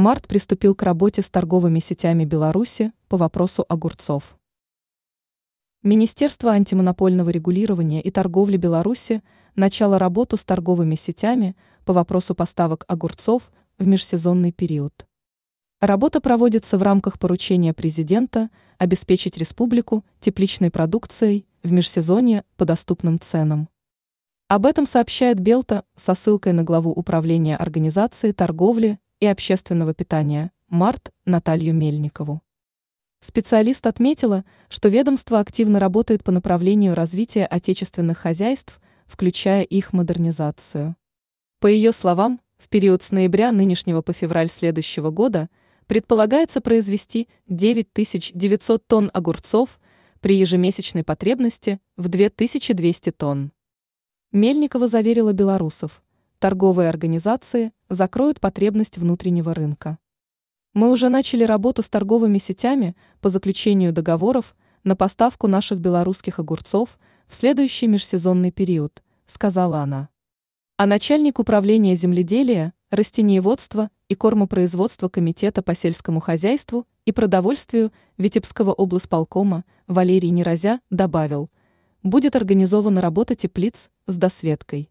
Март приступил к работе с торговыми сетями Беларуси по вопросу огурцов. Министерство антимонопольного регулирования и торговли Беларуси начало работу с торговыми сетями по вопросу поставок огурцов в межсезонный период. Работа проводится в рамках поручения президента обеспечить республику тепличной продукцией в межсезонье по доступным ценам. Об этом сообщает Белта со ссылкой на главу управления организации торговли и общественного питания Март Наталью Мельникову. Специалист отметила, что ведомство активно работает по направлению развития отечественных хозяйств, включая их модернизацию. По ее словам, в период с ноября нынешнего по февраль следующего года предполагается произвести 9900 тонн огурцов при ежемесячной потребности в 2200 тонн. Мельникова заверила белорусов, торговые организации закроют потребность внутреннего рынка. Мы уже начали работу с торговыми сетями по заключению договоров на поставку наших белорусских огурцов в следующий межсезонный период, сказала она. А начальник управления земледелия, растениеводства и кормопроизводства Комитета по сельскому хозяйству и продовольствию Витебского облсполкома Валерий Нерозя добавил, будет организована работа теплиц с досветкой.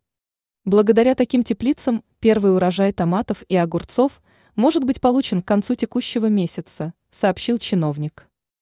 Благодаря таким теплицам первый урожай томатов и огурцов – может быть получен к концу текущего месяца, сообщил чиновник.